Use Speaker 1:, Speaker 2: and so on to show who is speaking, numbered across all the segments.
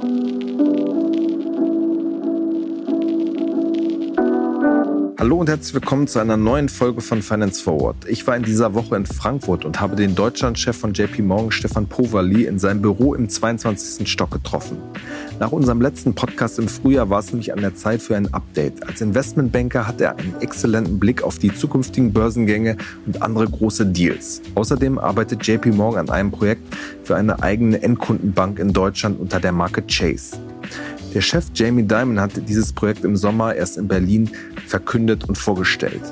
Speaker 1: Música Hallo und herzlich willkommen zu einer neuen Folge von Finance Forward. Ich war in dieser Woche in Frankfurt und habe den Deutschlandchef von JP Morgan, Stefan Powali, in seinem Büro im 22. Stock getroffen. Nach unserem letzten Podcast im Frühjahr war es nämlich an der Zeit für ein Update. Als Investmentbanker hat er einen exzellenten Blick auf die zukünftigen Börsengänge und andere große Deals. Außerdem arbeitet JP Morgan an einem Projekt für eine eigene Endkundenbank in Deutschland unter der Marke Chase. Der Chef Jamie Dimon hat dieses Projekt im Sommer erst in Berlin verkündet und vorgestellt.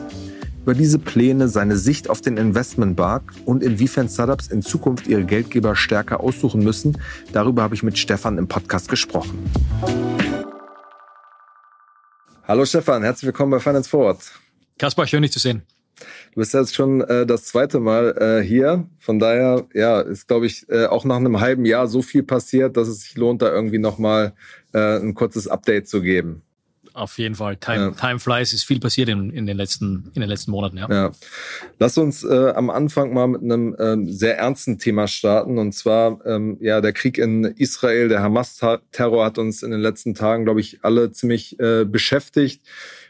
Speaker 1: Über diese Pläne, seine Sicht auf den Investmentmarkt und inwiefern Startups in Zukunft ihre Geldgeber stärker aussuchen müssen, darüber habe ich mit Stefan im Podcast gesprochen. Hallo Stefan, herzlich willkommen bei Finance Forward.
Speaker 2: Kaspar, schön dich zu sehen.
Speaker 1: Du bist jetzt schon äh, das zweite Mal äh, hier. Von daher, ja, ist, glaube ich, äh, auch nach einem halben Jahr so viel passiert, dass es sich lohnt, da irgendwie nochmal äh, ein kurzes Update zu geben.
Speaker 2: Auf jeden Fall. Time, ja. time flies, ist viel passiert in, in, den, letzten, in den letzten Monaten. Ja.
Speaker 1: ja. Lass uns äh, am Anfang mal mit einem ähm, sehr ernsten Thema starten. Und zwar ähm, ja der Krieg in Israel, der Hamas-Terror hat uns in den letzten Tagen, glaube ich, alle ziemlich äh, beschäftigt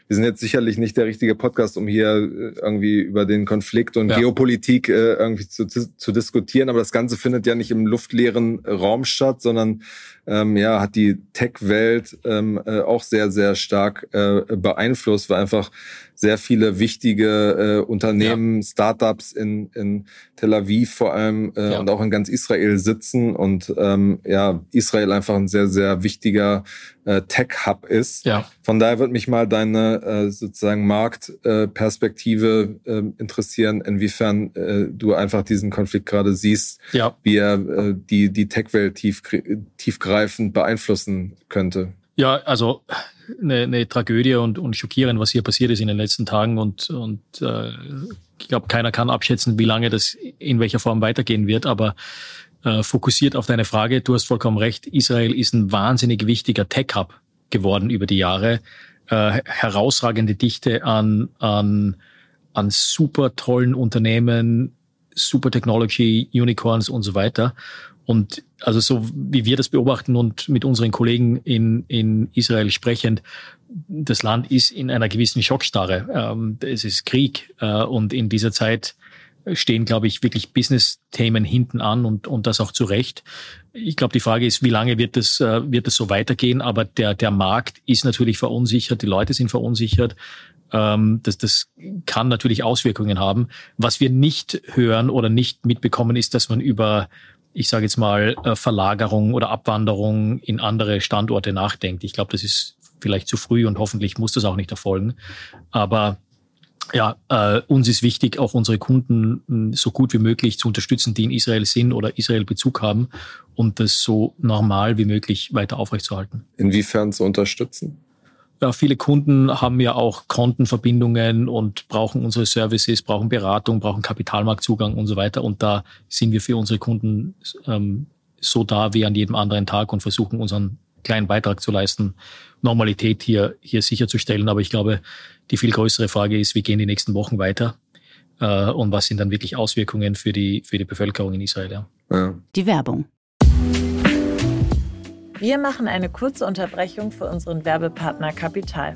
Speaker 1: wir sind jetzt sicherlich nicht der richtige Podcast, um hier äh, irgendwie über den Konflikt und ja. Geopolitik äh, irgendwie zu, zu diskutieren. Aber das Ganze findet ja nicht im luftleeren Raum statt, sondern ähm, ja, hat die Tech-Welt ähm, äh, auch sehr, sehr stark äh, beeinflusst, weil einfach sehr viele wichtige äh, Unternehmen, ja. Startups in, in Tel Aviv vor allem äh, ja. und auch in ganz Israel sitzen und ähm, ja, Israel einfach ein sehr, sehr wichtiger äh, Tech-Hub ist. Ja. Von daher würde mich mal deine äh, sozusagen Marktperspektive äh, interessieren, inwiefern äh, du einfach diesen Konflikt gerade siehst, ja. wie er die, die Tech-Welt tief, tiefgreifend beeinflussen könnte.
Speaker 2: Ja, also eine, eine Tragödie und, und schockierend, was hier passiert ist in den letzten Tagen. Und, und äh, ich glaube, keiner kann abschätzen, wie lange das in welcher Form weitergehen wird. Aber äh, fokussiert auf deine Frage, du hast vollkommen recht, Israel ist ein wahnsinnig wichtiger Tech-Hub geworden über die Jahre. Äh, herausragende Dichte an, an, an super tollen Unternehmen, Super Technology, Unicorns und so weiter. Und also so wie wir das beobachten und mit unseren Kollegen in, in Israel sprechend, das Land ist in einer gewissen Schockstarre. Ähm, es ist Krieg äh, und in dieser Zeit stehen, glaube ich, wirklich Business-Themen hinten an und, und das auch zu Recht. Ich glaube, die Frage ist, wie lange wird das, äh, wird das so weitergehen? Aber der, der Markt ist natürlich verunsichert, die Leute sind verunsichert. Ähm, das, das kann natürlich Auswirkungen haben. Was wir nicht hören oder nicht mitbekommen, ist, dass man über ich sage jetzt mal, äh, Verlagerung oder Abwanderung in andere Standorte nachdenkt. Ich glaube, das ist vielleicht zu früh und hoffentlich muss das auch nicht erfolgen. Aber ja, äh, uns ist wichtig, auch unsere Kunden hm, so gut wie möglich zu unterstützen, die in Israel sind oder Israel Bezug haben und das so normal wie möglich weiter aufrechtzuerhalten.
Speaker 1: Inwiefern zu unterstützen?
Speaker 2: Ja, viele Kunden haben ja auch Kontenverbindungen und brauchen unsere Services, brauchen Beratung, brauchen Kapitalmarktzugang und so weiter. Und da sind wir für unsere Kunden ähm, so da wie an jedem anderen Tag und versuchen unseren kleinen Beitrag zu leisten, Normalität hier, hier sicherzustellen. Aber ich glaube, die viel größere Frage ist, wie gehen die nächsten Wochen weiter? Äh, und was sind dann wirklich Auswirkungen für die, für die Bevölkerung in Israel? Ja.
Speaker 3: ja. Die Werbung.
Speaker 4: Wir machen eine kurze Unterbrechung für unseren Werbepartner Kapital.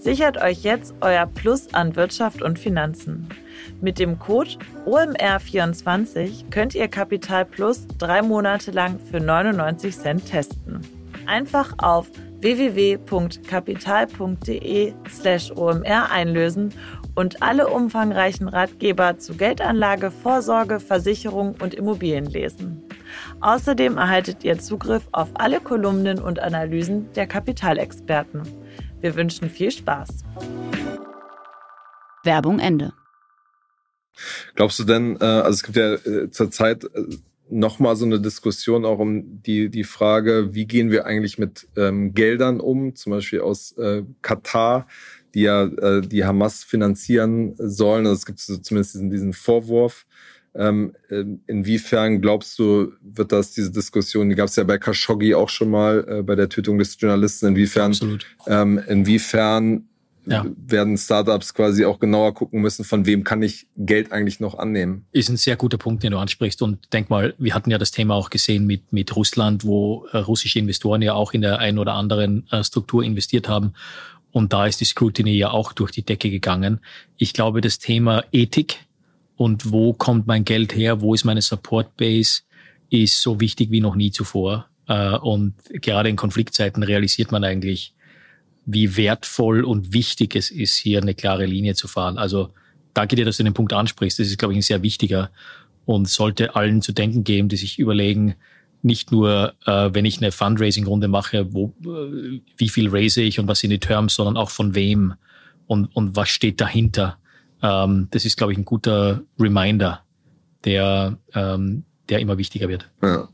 Speaker 4: Sichert euch jetzt euer Plus an Wirtschaft und Finanzen. Mit dem Code OMR24 könnt ihr Kapital Plus drei Monate lang für 99 Cent testen. Einfach auf www.kapital.de slash OMR einlösen und alle umfangreichen Ratgeber zu Geldanlage, Vorsorge, Versicherung und Immobilien lesen. Außerdem erhaltet ihr Zugriff auf alle Kolumnen und Analysen der Kapitalexperten. Wir wünschen viel Spaß.
Speaker 3: Werbung Ende.
Speaker 1: Glaubst du denn, äh, also es gibt ja äh, zurzeit äh, nochmal so eine Diskussion auch um die, die Frage, wie gehen wir eigentlich mit ähm, Geldern um, zum Beispiel aus äh, Katar, die ja äh, die Hamas finanzieren sollen. Also es gibt so zumindest diesen, diesen Vorwurf. Ähm, inwiefern glaubst du, wird das diese Diskussion, die gab es ja bei Khashoggi auch schon mal äh, bei der Tötung des Journalisten, inwiefern, ähm, inwiefern ja. werden Startups quasi auch genauer gucken müssen, von wem kann ich Geld eigentlich noch annehmen.
Speaker 2: Ist ein sehr guter Punkt, den du ansprichst. Und denk mal, wir hatten ja das Thema auch gesehen mit, mit Russland, wo äh, russische Investoren ja auch in der einen oder anderen äh, Struktur investiert haben. Und da ist die Scrutiny ja auch durch die Decke gegangen. Ich glaube, das Thema Ethik und wo kommt mein Geld her, wo ist meine Support Base, ist so wichtig wie noch nie zuvor. Äh, und gerade in Konfliktzeiten realisiert man eigentlich, wie wertvoll und wichtig es ist, hier eine klare Linie zu fahren. Also danke dir, dass du den Punkt ansprichst. Das ist, glaube ich, ein sehr wichtiger und sollte allen zu denken geben, die sich überlegen, nicht nur, äh, wenn ich eine Fundraising-Runde mache, wo, äh, wie viel raise ich und was sind die Terms, sondern auch von wem und, und was steht dahinter. Ähm, das ist, glaube ich, ein guter Reminder, der, ähm, der immer wichtiger wird.
Speaker 1: Ja.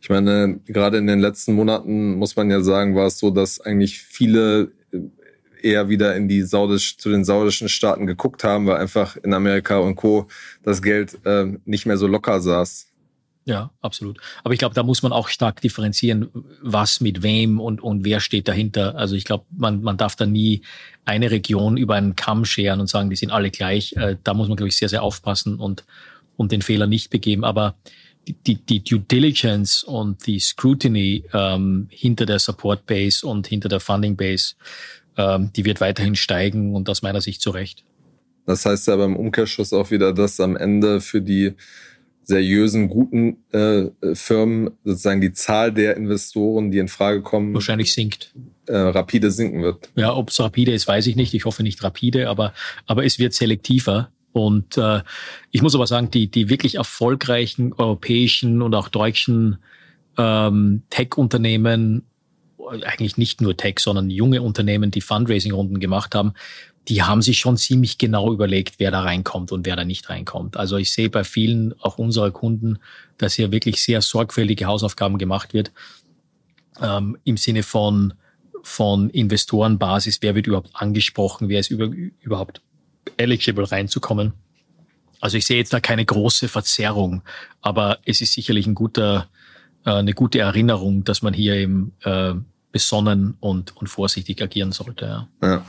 Speaker 1: Ich meine, gerade in den letzten Monaten muss man ja sagen, war es so, dass eigentlich viele eher wieder in die Saudisch, zu den saudischen Staaten geguckt haben, weil einfach in Amerika und Co. das Geld äh, nicht mehr so locker saß.
Speaker 2: Ja, absolut. Aber ich glaube, da muss man auch stark differenzieren, was mit wem und, und wer steht dahinter. Also ich glaube, man, man darf da nie eine Region über einen Kamm scheren und sagen, die sind alle gleich. Äh, da muss man, glaube ich, sehr, sehr aufpassen und, und den Fehler nicht begeben. Aber die, die Due Diligence und die Scrutiny ähm, hinter der Support Base und hinter der Funding Base, ähm, die wird weiterhin steigen und aus meiner Sicht zu Recht.
Speaker 1: Das heißt ja beim Umkehrschluss auch wieder, dass am Ende für die seriösen, guten äh, Firmen sozusagen die Zahl der Investoren, die in Frage kommen,
Speaker 2: wahrscheinlich sinkt.
Speaker 1: Äh, rapide sinken wird.
Speaker 2: Ja, ob es rapide ist, weiß ich nicht. Ich hoffe nicht rapide, aber, aber es wird selektiver und äh, ich muss aber sagen, die, die wirklich erfolgreichen europäischen und auch deutschen ähm, Tech-Unternehmen, eigentlich nicht nur Tech, sondern junge Unternehmen, die Fundraising-Runden gemacht haben, die haben sich schon ziemlich genau überlegt, wer da reinkommt und wer da nicht reinkommt. Also ich sehe bei vielen, auch unserer Kunden, dass hier wirklich sehr sorgfältige Hausaufgaben gemacht wird, ähm, im Sinne von, von Investorenbasis, wer wird überhaupt angesprochen, wer ist über, überhaupt eligible reinzukommen. Also ich sehe jetzt da keine große Verzerrung, aber es ist sicherlich ein guter, äh, eine gute Erinnerung, dass man hier eben äh, besonnen und, und vorsichtig agieren sollte. Ja.
Speaker 1: ja.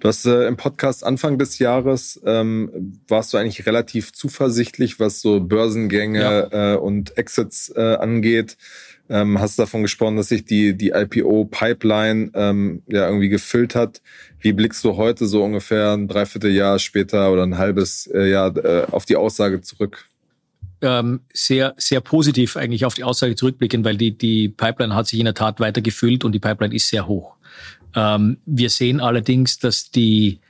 Speaker 1: Du hast äh, im Podcast Anfang des Jahres ähm, warst du eigentlich relativ zuversichtlich, was so Börsengänge ja. äh, und Exits äh, angeht. Ähm, hast davon gesprochen, dass sich die, die IPO-Pipeline ähm, ja irgendwie gefüllt hat. Wie blickst du heute so ungefähr ein Dreivierteljahr später oder ein halbes äh, Jahr äh, auf die Aussage zurück?
Speaker 2: Ähm, sehr, sehr positiv eigentlich auf die Aussage zurückblicken, weil die, die Pipeline hat sich in der Tat weiter gefüllt und die Pipeline ist sehr hoch. Ähm, wir sehen allerdings, dass die,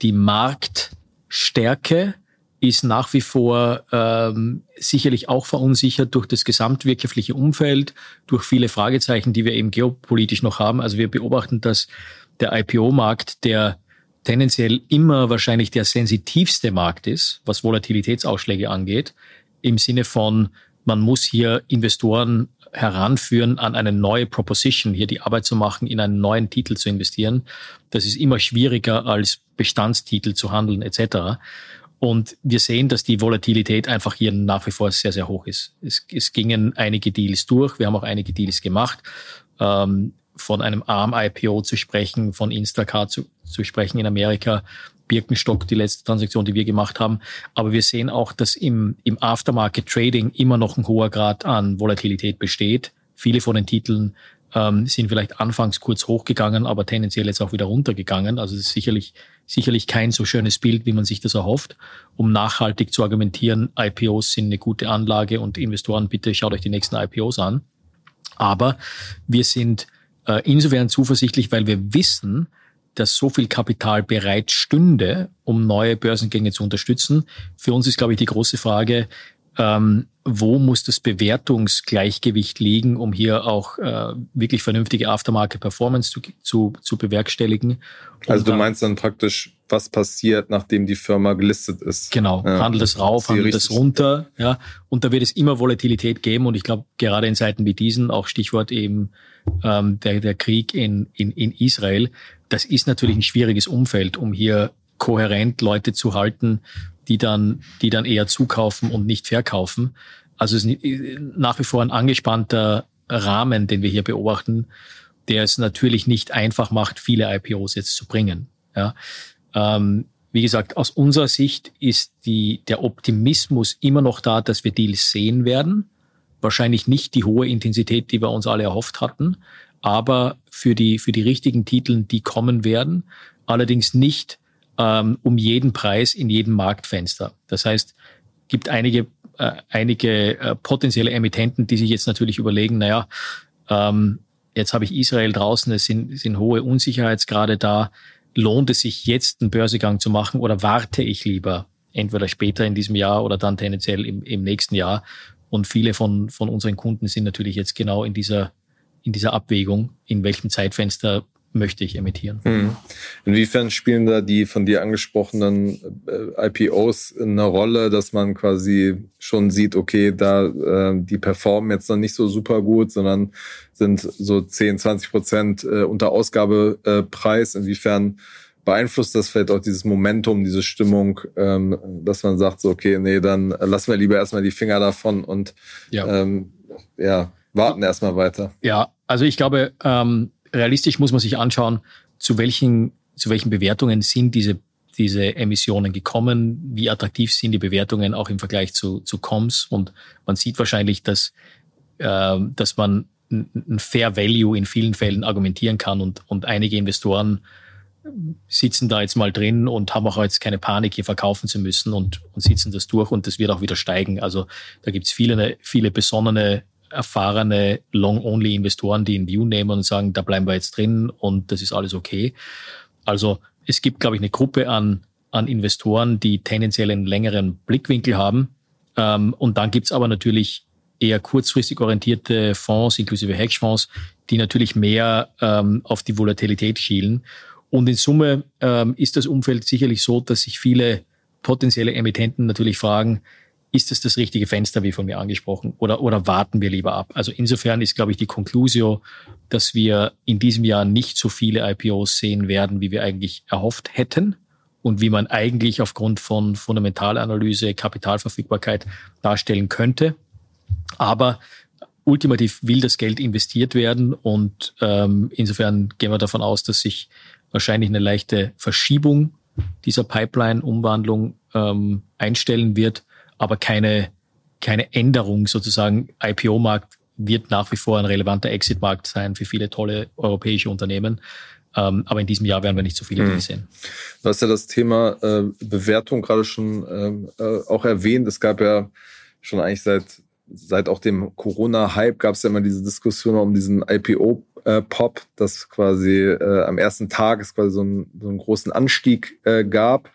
Speaker 2: die Marktstärke ist nach wie vor ähm, sicherlich auch verunsichert durch das gesamtwirtschaftliche Umfeld, durch viele Fragezeichen, die wir eben geopolitisch noch haben. Also wir beobachten, dass der IPO-Markt, der tendenziell immer wahrscheinlich der sensitivste Markt ist, was Volatilitätsausschläge angeht, im Sinne von, man muss hier Investoren heranführen an eine neue Proposition, hier die Arbeit zu machen, in einen neuen Titel zu investieren. Das ist immer schwieriger als Bestandstitel zu handeln etc. Und wir sehen, dass die Volatilität einfach hier nach wie vor sehr, sehr hoch ist. Es, es gingen einige Deals durch. Wir haben auch einige Deals gemacht. Ähm, von einem ARM-IPO zu sprechen, von Instacart zu, zu sprechen in Amerika, Birkenstock, die letzte Transaktion, die wir gemacht haben. Aber wir sehen auch, dass im, im Aftermarket Trading immer noch ein hoher Grad an Volatilität besteht. Viele von den Titeln ähm, sind vielleicht anfangs kurz hochgegangen, aber tendenziell jetzt auch wieder runtergegangen. Also es ist sicherlich sicherlich kein so schönes Bild, wie man sich das erhofft. Um nachhaltig zu argumentieren, IPOs sind eine gute Anlage und Investoren, bitte schaut euch die nächsten IPOs an. Aber wir sind insofern zuversichtlich, weil wir wissen, dass so viel Kapital bereit stünde, um neue Börsengänge zu unterstützen. Für uns ist, glaube ich, die große Frage, ähm, wo muss das Bewertungsgleichgewicht liegen, um hier auch äh, wirklich vernünftige Aftermarket-Performance zu, zu, zu bewerkstelligen.
Speaker 1: Also du meinst dann praktisch, was passiert, nachdem die Firma gelistet ist?
Speaker 2: Genau, ja. handelt es rauf, handelt es runter, ja. Und da wird es immer Volatilität geben und ich glaube, gerade in Zeiten wie diesen, auch Stichwort eben ähm, der, der Krieg in, in, in Israel, das ist natürlich ein schwieriges Umfeld, um hier kohärent Leute zu halten, die dann, die dann eher zukaufen und nicht verkaufen. Also es ist nach wie vor ein angespannter Rahmen, den wir hier beobachten, der es natürlich nicht einfach macht, viele IPOs jetzt zu bringen. Ja. Ähm, wie gesagt, aus unserer Sicht ist die, der Optimismus immer noch da, dass wir Deals sehen werden. Wahrscheinlich nicht die hohe Intensität, die wir uns alle erhofft hatten, aber für die, für die richtigen Titeln, die kommen werden. Allerdings nicht ähm, um jeden Preis in jedem Marktfenster. Das heißt, gibt einige, äh, einige äh, potenzielle Emittenten, die sich jetzt natürlich überlegen, naja, ähm, jetzt habe ich Israel draußen, es sind, sind hohe Unsicherheitsgrade da. Lohnt es sich jetzt einen Börsegang zu machen oder warte ich lieber entweder später in diesem Jahr oder dann tendenziell im, im nächsten Jahr? Und viele von, von unseren Kunden sind natürlich jetzt genau in dieser, in dieser Abwägung, in welchem Zeitfenster möchte ich emittieren. Hm.
Speaker 1: Inwiefern spielen da die von dir angesprochenen äh, IPOs eine Rolle, dass man quasi schon sieht, okay, da äh, die performen jetzt noch nicht so super gut, sondern sind so 10, 20 Prozent äh, unter Ausgabepreis. Inwiefern beeinflusst das vielleicht auch dieses Momentum, diese Stimmung, ähm, dass man sagt, so, okay, nee, dann lassen wir lieber erstmal die Finger davon und ja, ähm, ja warten erstmal weiter.
Speaker 2: Ja, also ich glaube, ähm, realistisch muss man sich anschauen, zu welchen, zu welchen Bewertungen sind diese, diese Emissionen gekommen, wie attraktiv sind die Bewertungen auch im Vergleich zu, zu Coms. Und man sieht wahrscheinlich, dass, äh, dass man ein Fair Value in vielen Fällen argumentieren kann und, und einige Investoren sitzen da jetzt mal drin und haben auch jetzt keine Panik, hier verkaufen zu müssen und, und sitzen das durch und das wird auch wieder steigen. Also da gibt es viele, viele besonnene erfahrene Long-Only-Investoren, die in View nehmen und sagen, da bleiben wir jetzt drin und das ist alles okay. Also es gibt, glaube ich, eine Gruppe an, an Investoren, die tendenziell einen längeren Blickwinkel haben. Ähm, und dann gibt's aber natürlich eher kurzfristig orientierte Fonds, inklusive Hedgefonds, die natürlich mehr ähm, auf die Volatilität schielen. Und in Summe ähm, ist das Umfeld sicherlich so, dass sich viele potenzielle Emittenten natürlich fragen, ist es das richtige Fenster, wie von mir angesprochen, oder, oder warten wir lieber ab? Also insofern ist, glaube ich, die Conclusio, dass wir in diesem Jahr nicht so viele IPOs sehen werden, wie wir eigentlich erhofft hätten und wie man eigentlich aufgrund von Fundamentalanalyse, Kapitalverfügbarkeit darstellen könnte. Aber ultimativ will das Geld investiert werden und ähm, insofern gehen wir davon aus, dass sich wahrscheinlich eine leichte Verschiebung dieser Pipeline-Umwandlung ähm, einstellen wird aber keine, keine Änderung sozusagen. IPO-Markt wird nach wie vor ein relevanter Exit-Markt sein für viele tolle europäische Unternehmen. Ähm, aber in diesem Jahr werden wir nicht so viele hm. sehen.
Speaker 1: Du hast ja das Thema äh, Bewertung gerade schon ähm, äh, auch erwähnt. Es gab ja schon eigentlich seit, seit auch dem Corona-Hype gab es ja immer diese Diskussion um diesen IPO-Pop, äh, dass quasi äh, am ersten Tag es quasi so, ein, so einen großen Anstieg äh, gab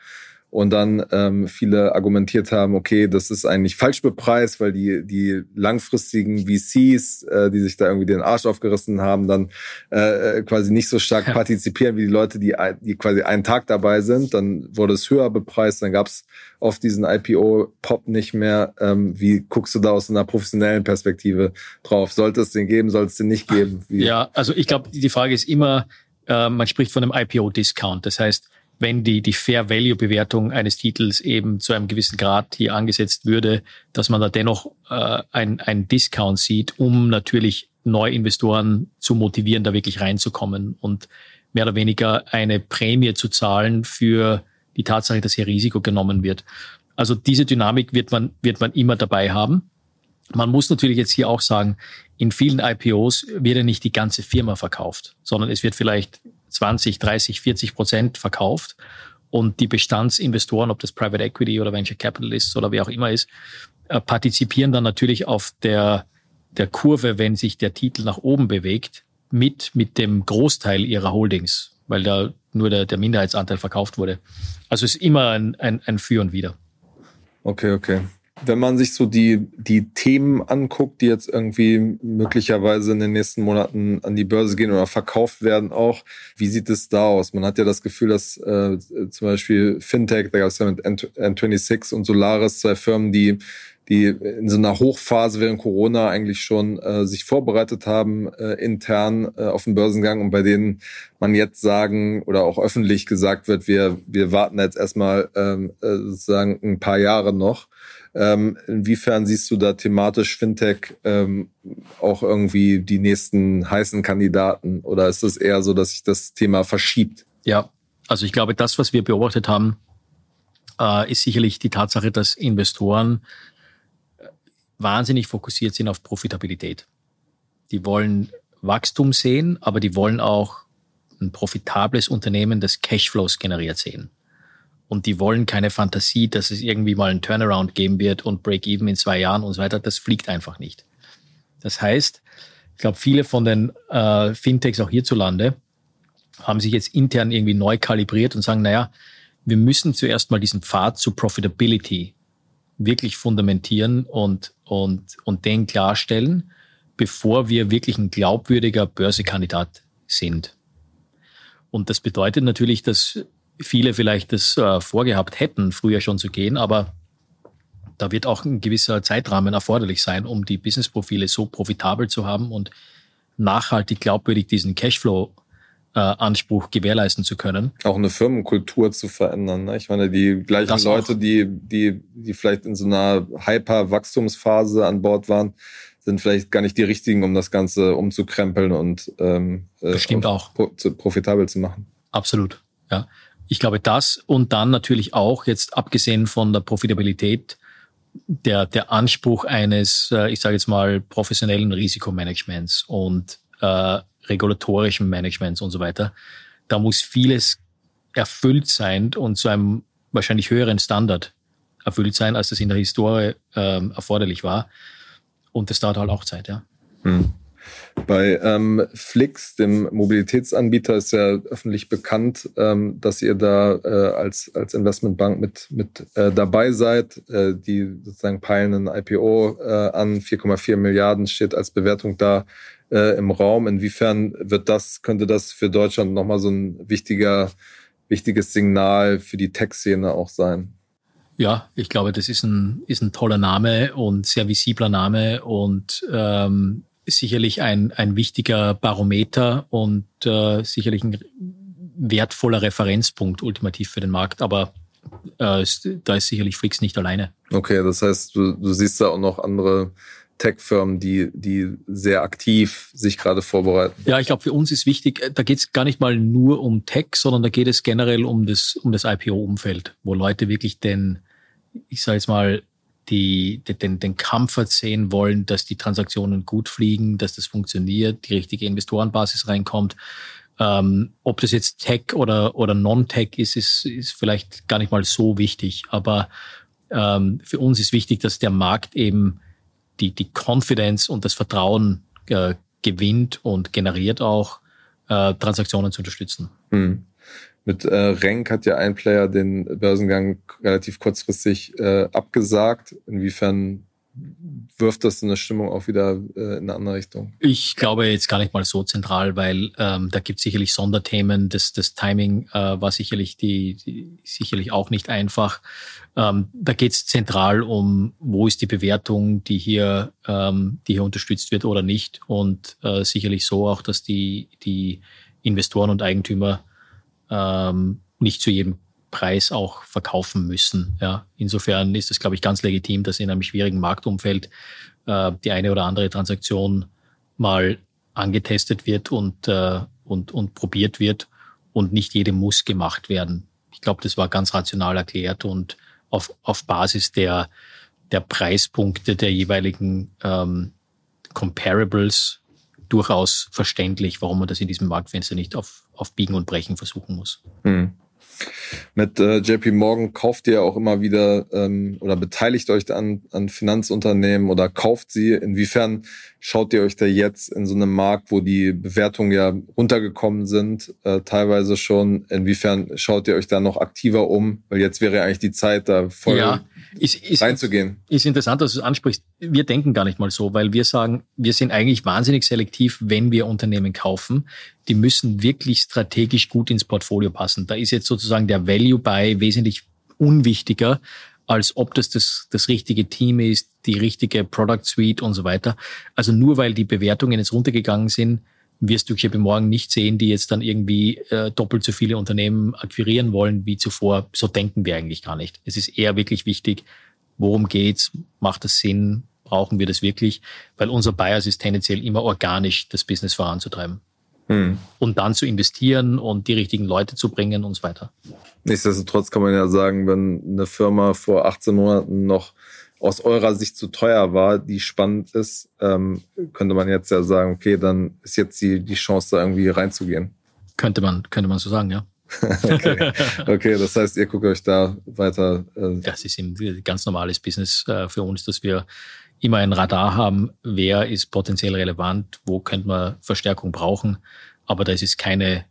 Speaker 1: und dann ähm, viele argumentiert haben, okay, das ist eigentlich falsch bepreist, weil die die langfristigen VCs, äh, die sich da irgendwie den Arsch aufgerissen haben, dann äh, quasi nicht so stark ja. partizipieren wie die Leute, die die quasi einen Tag dabei sind. Dann wurde es höher bepreist, dann gab es oft diesen IPO-Pop nicht mehr. Ähm, wie guckst du da aus einer professionellen Perspektive drauf? Sollte es den geben, sollte es den nicht geben? Wie?
Speaker 2: Ja, also ich glaube, die Frage ist immer, äh, man spricht von einem IPO-Discount. Das heißt, wenn die, die Fair Value Bewertung eines Titels eben zu einem gewissen Grad hier angesetzt würde, dass man da dennoch äh, ein, ein Discount sieht, um natürlich Neuinvestoren zu motivieren, da wirklich reinzukommen und mehr oder weniger eine Prämie zu zahlen für die Tatsache, dass hier Risiko genommen wird. Also diese Dynamik wird man, wird man immer dabei haben. Man muss natürlich jetzt hier auch sagen, in vielen IPOs wird ja nicht die ganze Firma verkauft, sondern es wird vielleicht 20, 30, 40 Prozent verkauft. Und die Bestandsinvestoren, ob das Private Equity oder Venture Capital ist oder wer auch immer ist, äh, partizipieren dann natürlich auf der, der Kurve, wenn sich der Titel nach oben bewegt, mit, mit dem Großteil ihrer Holdings, weil da nur der, der Minderheitsanteil verkauft wurde. Also es ist immer ein, ein, ein Für und Wider.
Speaker 1: Okay, okay wenn man sich so die, die Themen anguckt, die jetzt irgendwie möglicherweise in den nächsten Monaten an die Börse gehen oder verkauft werden auch, wie sieht es da aus? Man hat ja das Gefühl, dass äh, zum Beispiel Fintech, da gab es ja mit N26 und Solaris zwei Firmen, die die in so einer Hochphase während Corona eigentlich schon äh, sich vorbereitet haben äh, intern äh, auf den Börsengang und bei denen man jetzt sagen oder auch öffentlich gesagt wird, wir wir warten jetzt erstmal ähm, äh, sozusagen ein paar Jahre noch. Ähm, inwiefern siehst du da thematisch Fintech ähm, auch irgendwie die nächsten heißen Kandidaten oder ist es eher so, dass sich das Thema verschiebt?
Speaker 2: Ja, also ich glaube, das, was wir beobachtet haben, äh, ist sicherlich die Tatsache, dass Investoren wahnsinnig fokussiert sind auf Profitabilität. Die wollen Wachstum sehen, aber die wollen auch ein profitables Unternehmen, das Cashflows generiert sehen. Und die wollen keine Fantasie, dass es irgendwie mal einen Turnaround geben wird und Break-Even in zwei Jahren und so weiter. Das fliegt einfach nicht. Das heißt, ich glaube, viele von den äh, Fintechs auch hierzulande haben sich jetzt intern irgendwie neu kalibriert und sagen, naja, wir müssen zuerst mal diesen Pfad zu Profitability wirklich fundamentieren und, und, und den klarstellen, bevor wir wirklich ein glaubwürdiger Börsekandidat sind. Und das bedeutet natürlich, dass viele vielleicht das äh, vorgehabt hätten, früher schon zu gehen, aber da wird auch ein gewisser Zeitrahmen erforderlich sein, um die Businessprofile so profitabel zu haben und nachhaltig glaubwürdig diesen Cashflow äh, Anspruch gewährleisten zu können.
Speaker 1: Auch eine Firmenkultur zu verändern. Ne? Ich meine, die gleichen das Leute, die, die, die vielleicht in so einer Hyper-Wachstumsphase an Bord waren, sind vielleicht gar nicht die richtigen, um das Ganze umzukrempeln und ähm,
Speaker 2: äh, Bestimmt auch
Speaker 1: pro, zu, profitabel zu machen.
Speaker 2: Absolut, ja. Ich glaube, das und dann natürlich auch jetzt abgesehen von der Profitabilität der, der Anspruch eines, äh, ich sage jetzt mal, professionellen Risikomanagements und äh, regulatorischen Managements und so weiter. Da muss vieles erfüllt sein und zu einem wahrscheinlich höheren Standard erfüllt sein, als das in der Historie ähm, erforderlich war. Und das dauert halt auch Zeit, ja. Hm.
Speaker 1: Bei ähm, Flix, dem Mobilitätsanbieter, ist ja öffentlich bekannt, ähm, dass ihr da äh, als, als Investmentbank mit, mit äh, dabei seid. Äh, die sozusagen peilen ein IPO äh, an, 4,4 Milliarden steht als Bewertung da äh, im Raum. Inwiefern wird das, könnte das für Deutschland nochmal so ein wichtiger, wichtiges Signal für die Tech-Szene auch sein?
Speaker 2: Ja, ich glaube, das ist ein, ist ein toller Name und sehr visibler Name und ähm, sicherlich ein, ein wichtiger Barometer und äh, sicherlich ein wertvoller Referenzpunkt ultimativ für den Markt. Aber äh, da ist sicherlich Flix nicht alleine.
Speaker 1: Okay, das heißt, du, du siehst da auch noch andere Tech-Firmen, die, die sehr aktiv sich gerade vorbereiten.
Speaker 2: Ja, ich glaube, für uns ist wichtig, da geht es gar nicht mal nur um Tech, sondern da geht es generell um das, um das IPO-Umfeld, wo Leute wirklich den, ich sage jetzt mal, die, den, den Comfort sehen wollen, dass die Transaktionen gut fliegen, dass das funktioniert, die richtige Investorenbasis reinkommt. Ähm, ob das jetzt Tech oder, oder Non-Tech ist, ist, ist vielleicht gar nicht mal so wichtig. Aber ähm, für uns ist wichtig, dass der Markt eben die, die Confidence und das Vertrauen äh, gewinnt und generiert auch, äh, Transaktionen zu unterstützen. Hm.
Speaker 1: Mit äh, Renk hat ja ein Player den Börsengang relativ kurzfristig äh, abgesagt. Inwiefern wirft das eine Stimmung auch wieder äh, in eine andere Richtung?
Speaker 2: Ich glaube jetzt gar nicht mal so zentral, weil ähm, da gibt es sicherlich Sonderthemen. Das, das Timing äh, war sicherlich die, die sicherlich auch nicht einfach. Ähm, da geht es zentral um, wo ist die Bewertung, die hier, ähm, die hier unterstützt wird oder nicht. Und äh, sicherlich so auch, dass die, die Investoren und Eigentümer ähm, nicht zu jedem Preis auch verkaufen müssen. Ja, insofern ist es, glaube ich, ganz legitim, dass in einem schwierigen Marktumfeld äh, die eine oder andere Transaktion mal angetestet wird und, äh, und, und probiert wird und nicht jede muss gemacht werden. Ich glaube, das war ganz rational erklärt und auf, auf Basis der, der Preispunkte der jeweiligen ähm, Comparables durchaus verständlich, warum man das in diesem Marktfenster nicht auf, auf Biegen und Brechen versuchen muss. Hm.
Speaker 1: Mit äh, JP Morgan kauft ihr auch immer wieder ähm, oder beteiligt euch an, an Finanzunternehmen oder kauft sie. Inwiefern schaut ihr euch da jetzt in so einem Markt, wo die Bewertungen ja runtergekommen sind, äh, teilweise schon, inwiefern schaut ihr euch da noch aktiver um? Weil jetzt wäre eigentlich die Zeit, da voll ja, ist, ist, reinzugehen.
Speaker 2: Ist interessant, dass du es ansprichst. Wir denken gar nicht mal so, weil wir sagen, wir sind eigentlich wahnsinnig selektiv, wenn wir Unternehmen kaufen. Die müssen wirklich strategisch gut ins Portfolio passen. Da ist jetzt sozusagen der Value Buy wesentlich unwichtiger als ob das, das das richtige Team ist, die richtige Product Suite und so weiter. Also nur weil die Bewertungen jetzt runtergegangen sind, wirst du JP Morgan nicht sehen, die jetzt dann irgendwie äh, doppelt so viele Unternehmen akquirieren wollen wie zuvor. So denken wir eigentlich gar nicht. Es ist eher wirklich wichtig, worum geht's, macht das Sinn, brauchen wir das wirklich, weil unser Bias ist tendenziell immer organisch, das Business voranzutreiben. Hm. Und dann zu investieren und die richtigen Leute zu bringen und so weiter.
Speaker 1: Nichtsdestotrotz kann man ja sagen, wenn eine Firma vor 18 Monaten noch aus eurer Sicht zu teuer war, die spannend ist, ähm, könnte man jetzt ja sagen, okay, dann ist jetzt die, die Chance, da irgendwie reinzugehen.
Speaker 2: Könnte man, könnte man so sagen, ja.
Speaker 1: okay. okay, das heißt, ihr guckt euch da weiter.
Speaker 2: Äh das ist ein ganz normales Business äh, für uns, dass wir immer ein Radar haben, wer ist potenziell relevant, wo könnte man Verstärkung brauchen. Aber das ist keine,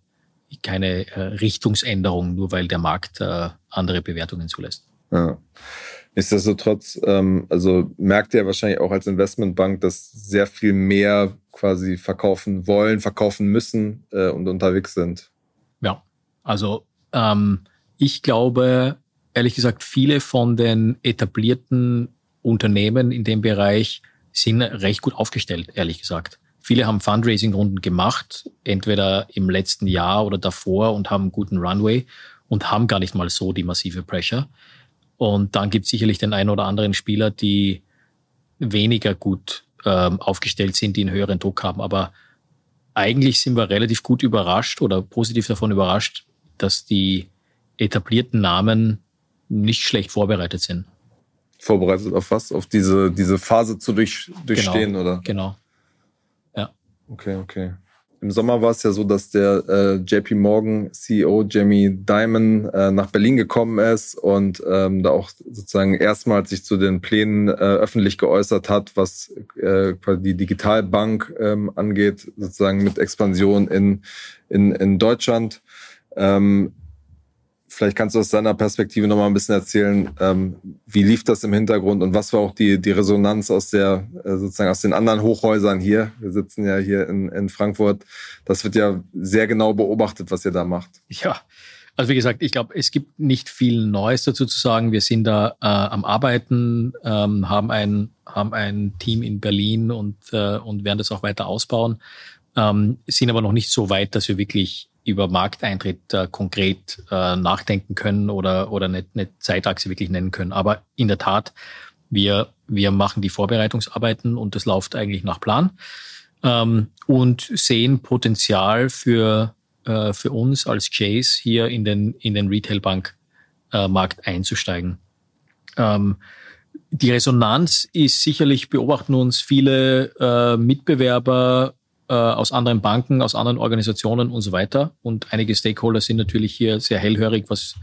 Speaker 2: keine äh, Richtungsänderung, nur weil der Markt äh, andere Bewertungen zulässt.
Speaker 1: Ja. Nichtsdestotrotz, ähm, also merkt ihr wahrscheinlich auch als Investmentbank, dass sehr viel mehr quasi verkaufen wollen, verkaufen müssen äh, und unterwegs sind.
Speaker 2: Ja, also ähm, ich glaube, ehrlich gesagt, viele von den etablierten Unternehmen in dem Bereich sind recht gut aufgestellt, ehrlich gesagt. Viele haben Fundraising-Runden gemacht, entweder im letzten Jahr oder davor und haben einen guten Runway und haben gar nicht mal so die massive Pressure. Und dann gibt es sicherlich den einen oder anderen Spieler, die weniger gut ähm, aufgestellt sind, die einen höheren Druck haben. Aber eigentlich sind wir relativ gut überrascht oder positiv davon überrascht, dass die etablierten Namen nicht schlecht vorbereitet sind
Speaker 1: vorbereitet auf was? Auf diese, diese Phase zu durch, durchstehen,
Speaker 2: genau,
Speaker 1: oder?
Speaker 2: Genau. Ja.
Speaker 1: Okay, okay. Im Sommer war es ja so, dass der äh, JP Morgan CEO Jamie Dimon äh, nach Berlin gekommen ist und ähm, da auch sozusagen erstmals sich zu den Plänen äh, öffentlich geäußert hat, was äh, die Digitalbank ähm, angeht, sozusagen mit Expansion in, in, in Deutschland. Ähm, Vielleicht kannst du aus deiner Perspektive noch mal ein bisschen erzählen, ähm, wie lief das im Hintergrund und was war auch die, die Resonanz aus der, äh, sozusagen aus den anderen Hochhäusern hier? Wir sitzen ja hier in, in Frankfurt. Das wird ja sehr genau beobachtet, was ihr da macht.
Speaker 2: Ja, also wie gesagt, ich glaube, es gibt nicht viel Neues dazu zu sagen. Wir sind da äh, am Arbeiten, ähm, haben ein haben ein Team in Berlin und äh, und werden das auch weiter ausbauen. Ähm, sind aber noch nicht so weit, dass wir wirklich über Markteintritt äh, konkret äh, nachdenken können oder, oder eine, eine Zeitachse wirklich nennen können. Aber in der Tat, wir, wir machen die Vorbereitungsarbeiten und das läuft eigentlich nach Plan ähm, und sehen Potenzial für, äh, für uns als Chase hier in den, in den Retailbank-Markt äh, einzusteigen. Ähm, die Resonanz ist sicherlich, beobachten uns viele äh, Mitbewerber äh, aus anderen Banken, aus anderen Organisationen und so weiter. Und einige Stakeholder sind natürlich hier sehr hellhörig, was,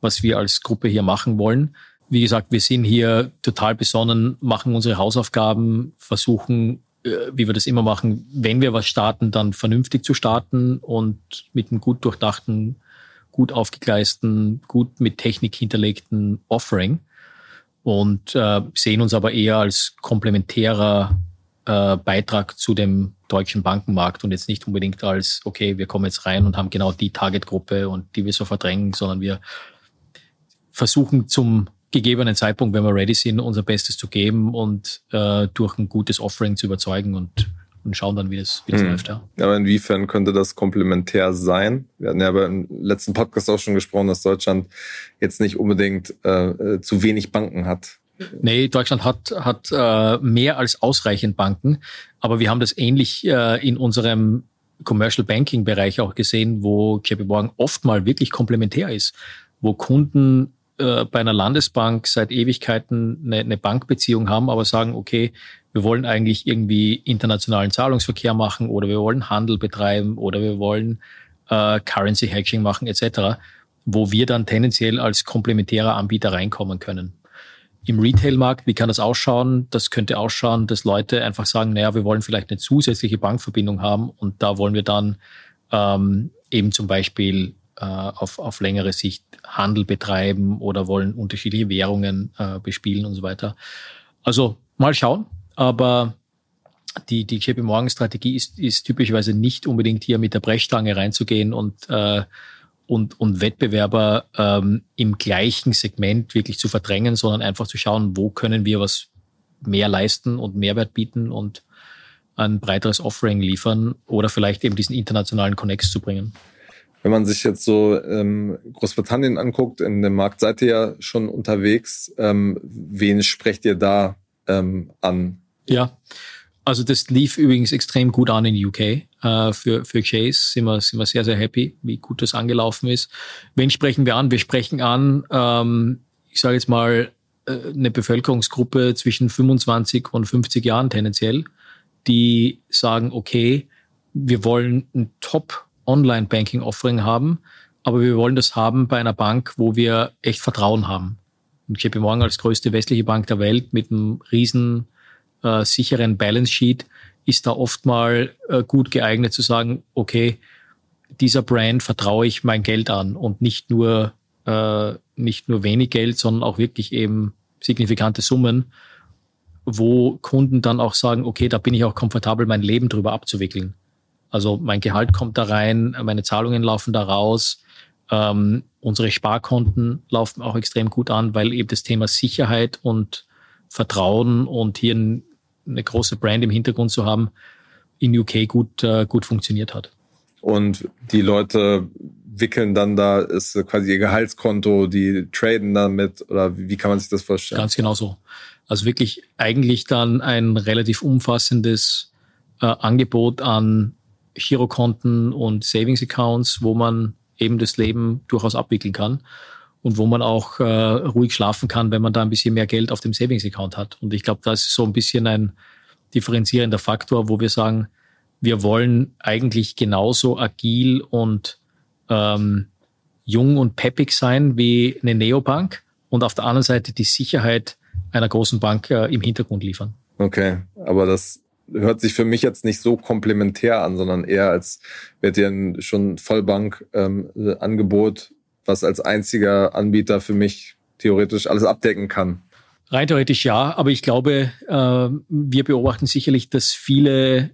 Speaker 2: was wir als Gruppe hier machen wollen. Wie gesagt, wir sind hier total besonnen, machen unsere Hausaufgaben, versuchen, äh, wie wir das immer machen, wenn wir was starten, dann vernünftig zu starten und mit einem gut durchdachten, gut aufgegleisten, gut mit Technik hinterlegten Offering und äh, sehen uns aber eher als komplementärer äh, Beitrag zu dem deutschen Bankenmarkt und jetzt nicht unbedingt als, okay, wir kommen jetzt rein und haben genau die Targetgruppe und die wir so verdrängen, sondern wir versuchen zum gegebenen Zeitpunkt, wenn wir ready sind, unser Bestes zu geben und äh, durch ein gutes Offering zu überzeugen und, und schauen dann, wie das, wie das hm. läuft. Ja.
Speaker 1: Aber inwiefern könnte das komplementär sein? Wir hatten ja beim letzten Podcast auch schon gesprochen, dass Deutschland jetzt nicht unbedingt äh, äh zu wenig Banken hat.
Speaker 2: Nee, Deutschland hat, hat äh, mehr als ausreichend Banken, aber wir haben das ähnlich äh, in unserem Commercial Banking Bereich auch gesehen, wo JP Morgan oft mal wirklich komplementär ist, wo Kunden äh, bei einer Landesbank seit Ewigkeiten eine, eine Bankbeziehung haben, aber sagen, okay, wir wollen eigentlich irgendwie internationalen Zahlungsverkehr machen oder wir wollen Handel betreiben oder wir wollen äh, Currency Hedging machen etc., wo wir dann tendenziell als komplementärer Anbieter reinkommen können im Retail-Markt, wie kann das ausschauen? Das könnte ausschauen, dass Leute einfach sagen, naja, wir wollen vielleicht eine zusätzliche Bankverbindung haben und da wollen wir dann ähm, eben zum Beispiel äh, auf, auf längere Sicht Handel betreiben oder wollen unterschiedliche Währungen äh, bespielen und so weiter. Also mal schauen, aber die, die JP Morgan Strategie ist, ist typischerweise nicht unbedingt hier mit der Brechstange reinzugehen und, äh, und, und Wettbewerber ähm, im gleichen Segment wirklich zu verdrängen, sondern einfach zu schauen, wo können wir was mehr leisten und Mehrwert bieten und ein breiteres Offering liefern oder vielleicht eben diesen internationalen Connex zu bringen.
Speaker 1: Wenn man sich jetzt so ähm, Großbritannien anguckt, in dem Markt seid ihr ja schon unterwegs. Ähm, wen sprecht ihr da ähm, an?
Speaker 2: Ja, also das lief übrigens extrem gut an in UK. Äh, für, für Chase sind wir, sind wir sehr, sehr happy, wie gut das angelaufen ist. Wen sprechen wir an? Wir sprechen an, ähm, ich sage jetzt mal, äh, eine Bevölkerungsgruppe zwischen 25 und 50 Jahren tendenziell, die sagen, okay, wir wollen ein Top Online-Banking-Offering haben, aber wir wollen das haben bei einer Bank, wo wir echt Vertrauen haben. Und JP Morgan als größte westliche Bank der Welt mit einem riesen äh, sicheren Balance Sheet ist da oft mal äh, gut geeignet zu sagen, okay, dieser Brand vertraue ich mein Geld an und nicht nur äh, nicht nur wenig Geld, sondern auch wirklich eben signifikante Summen, wo Kunden dann auch sagen, okay, da bin ich auch komfortabel, mein Leben drüber abzuwickeln. Also mein Gehalt kommt da rein, meine Zahlungen laufen da raus, ähm, unsere Sparkonten laufen auch extrem gut an, weil eben das Thema Sicherheit und Vertrauen und hier ein, eine große Brand im Hintergrund zu haben, in UK gut, äh, gut funktioniert hat.
Speaker 1: Und die Leute wickeln dann da, ist quasi ihr Gehaltskonto, die traden damit oder wie kann man sich das vorstellen?
Speaker 2: Ganz genau so. Also wirklich eigentlich dann ein relativ umfassendes äh, Angebot an Girokonten und Savings Accounts, wo man eben das Leben durchaus abwickeln kann und wo man auch äh, ruhig schlafen kann, wenn man da ein bisschen mehr Geld auf dem Savings Account hat. Und ich glaube, das ist so ein bisschen ein differenzierender Faktor, wo wir sagen, wir wollen eigentlich genauso agil und ähm, jung und peppig sein wie eine Neobank und auf der anderen Seite die Sicherheit einer großen Bank äh, im Hintergrund liefern.
Speaker 1: Okay, aber das hört sich für mich jetzt nicht so komplementär an, sondern eher als wird ihr schon Vollbank-Angebot, ähm, was als einziger Anbieter für mich theoretisch alles abdecken kann.
Speaker 2: Rein theoretisch ja, aber ich glaube, äh, wir beobachten sicherlich, dass viele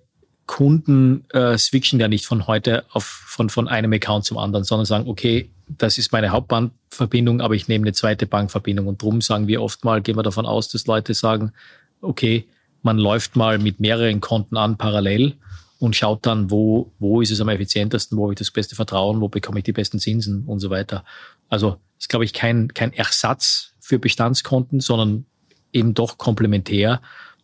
Speaker 2: Kunden äh, switchen ja nicht von heute auf von, von einem Account zum anderen, sondern sagen, okay, das ist meine Hauptbankverbindung, aber ich nehme eine zweite Bankverbindung. Und drum sagen wir oft mal, gehen wir davon aus, dass Leute sagen, okay, man läuft mal mit mehreren Konten an parallel und schaut dann, wo, wo ist es am effizientesten, wo habe ich das beste Vertrauen, wo bekomme ich die besten Zinsen und so weiter. Also ist, glaube ich, kein, kein Ersatz für Bestandskonten, sondern eben doch komplementär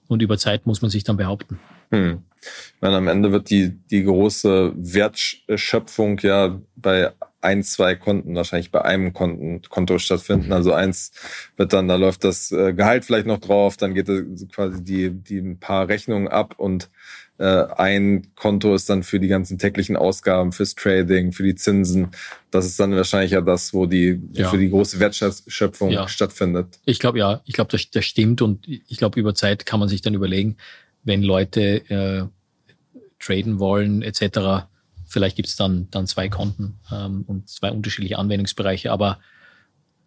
Speaker 2: und über Zeit muss man sich dann behaupten.
Speaker 1: Hm. Ich meine, am Ende wird die, die große Wertschöpfung ja bei ein, zwei Konten, wahrscheinlich bei einem Konten, Konto stattfinden. Also eins wird dann, da läuft das äh, Gehalt vielleicht noch drauf, dann geht quasi die, die ein paar Rechnungen ab und ein Konto ist dann für die ganzen täglichen Ausgaben, fürs Trading, für die Zinsen. Das ist dann wahrscheinlich ja das, wo die ja. für die große Wertschöpfung ja. stattfindet.
Speaker 2: Ich glaube ja, ich glaube, das, das stimmt und ich glaube, über Zeit kann man sich dann überlegen, wenn Leute äh, traden wollen etc., vielleicht gibt es dann, dann zwei Konten ähm, und zwei unterschiedliche Anwendungsbereiche, aber,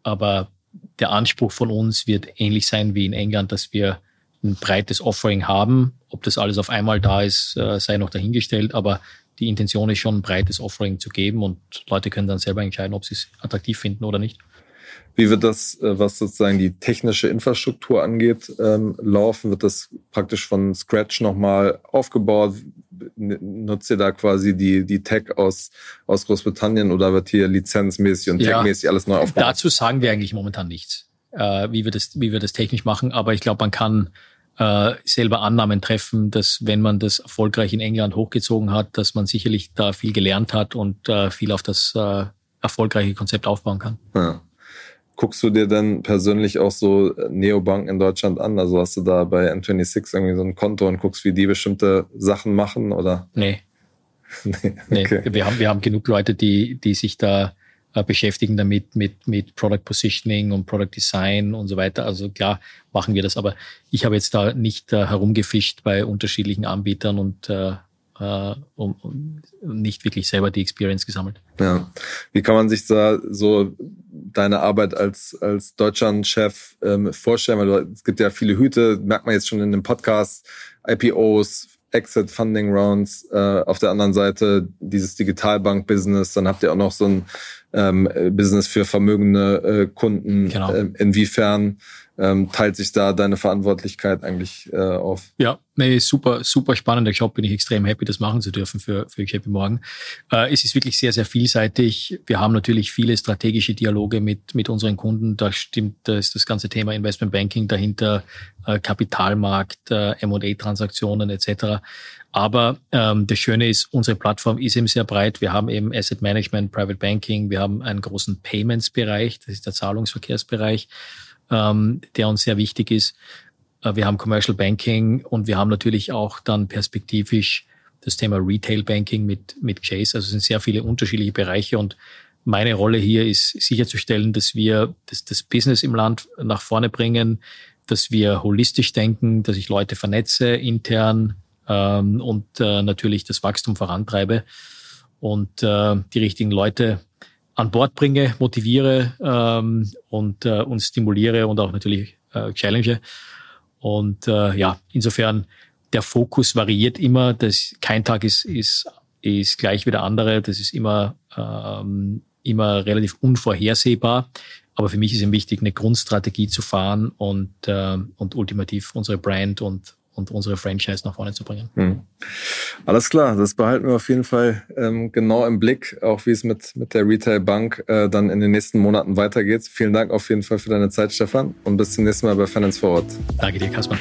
Speaker 2: aber der Anspruch von uns wird ähnlich sein wie in England, dass wir ein breites Offering haben. Ob das alles auf einmal da ist, äh, sei noch dahingestellt, aber die Intention ist schon, ein breites Offering zu geben und Leute können dann selber entscheiden, ob sie es attraktiv finden oder nicht.
Speaker 1: Wie wird das, äh, was sozusagen die technische Infrastruktur angeht, ähm, laufen? Wird das praktisch von Scratch nochmal aufgebaut? Nutzt ihr da quasi die, die Tech aus, aus Großbritannien oder wird hier lizenzmäßig und ja, techmäßig alles neu aufgebaut?
Speaker 2: Dazu sagen wir eigentlich momentan nichts, äh, wie, wir das, wie wir das technisch machen. Aber ich glaube, man kann äh, selber Annahmen treffen, dass wenn man das erfolgreich in England hochgezogen hat, dass man sicherlich da viel gelernt hat und äh, viel auf das äh, erfolgreiche Konzept aufbauen kann.
Speaker 1: Ja guckst du dir denn persönlich auch so Neobanken in Deutschland an? Also hast du da bei N26 irgendwie so ein Konto und guckst, wie die bestimmte Sachen machen oder?
Speaker 2: Nee. nee, okay. nee. Wir haben, wir haben genug Leute, die, die sich da äh, beschäftigen damit, mit, mit Product Positioning und Product Design und so weiter. Also klar machen wir das, aber ich habe jetzt da nicht äh, herumgefischt bei unterschiedlichen Anbietern und äh, äh, um, um nicht wirklich selber die Experience gesammelt.
Speaker 1: Ja. Wie kann man sich da so deine Arbeit als, als Deutschland-Chef ähm, vorstellen? Weil du, es gibt ja viele Hüte, merkt man jetzt schon in dem Podcast, IPOs, Exit Funding Rounds, äh, auf der anderen Seite dieses Digitalbank-Business, dann habt ihr auch noch so ein ähm, Business für vermögende äh, Kunden.
Speaker 2: Genau.
Speaker 1: Äh, inwiefern ähm, teilt sich da deine Verantwortlichkeit eigentlich äh, auf?
Speaker 2: Ja, nee, super, super spannender Job. Bin ich extrem happy, das machen zu dürfen für, für JP Morgan. Äh, es ist wirklich sehr, sehr vielseitig. Wir haben natürlich viele strategische Dialoge mit, mit unseren Kunden. Da stimmt das, das ganze Thema Investment Banking dahinter, äh, Kapitalmarkt, äh, M&A-Transaktionen etc. Aber ähm, das Schöne ist, unsere Plattform ist eben sehr breit. Wir haben eben Asset Management, Private Banking, wir haben einen großen Payments-Bereich, das ist der Zahlungsverkehrsbereich ähm, der uns sehr wichtig ist. Äh, wir haben Commercial Banking und wir haben natürlich auch dann perspektivisch das Thema Retail Banking mit, mit Chase. Also es sind sehr viele unterschiedliche Bereiche und meine Rolle hier ist sicherzustellen, dass wir das, das Business im Land nach vorne bringen, dass wir holistisch denken, dass ich Leute vernetze intern ähm, und äh, natürlich das Wachstum vorantreibe und äh, die richtigen Leute an Bord bringe, motiviere ähm, und, äh, und stimuliere und auch natürlich äh, challenge. Und äh, ja, insofern der Fokus variiert immer. Das, kein Tag ist, ist, ist gleich wie der andere. Das ist immer, ähm, immer relativ unvorhersehbar. Aber für mich ist es wichtig, eine Grundstrategie zu fahren und, äh, und ultimativ unsere Brand und, und unsere Franchise nach vorne zu bringen.
Speaker 1: Hm. Alles klar, das behalten wir auf jeden Fall ähm, genau im Blick, auch wie es mit, mit der Retail Bank äh, dann in den nächsten Monaten weitergeht. Vielen Dank auf jeden Fall für deine Zeit, Stefan, und bis zum nächsten Mal bei Finance Forward.
Speaker 2: Danke dir, Kasper.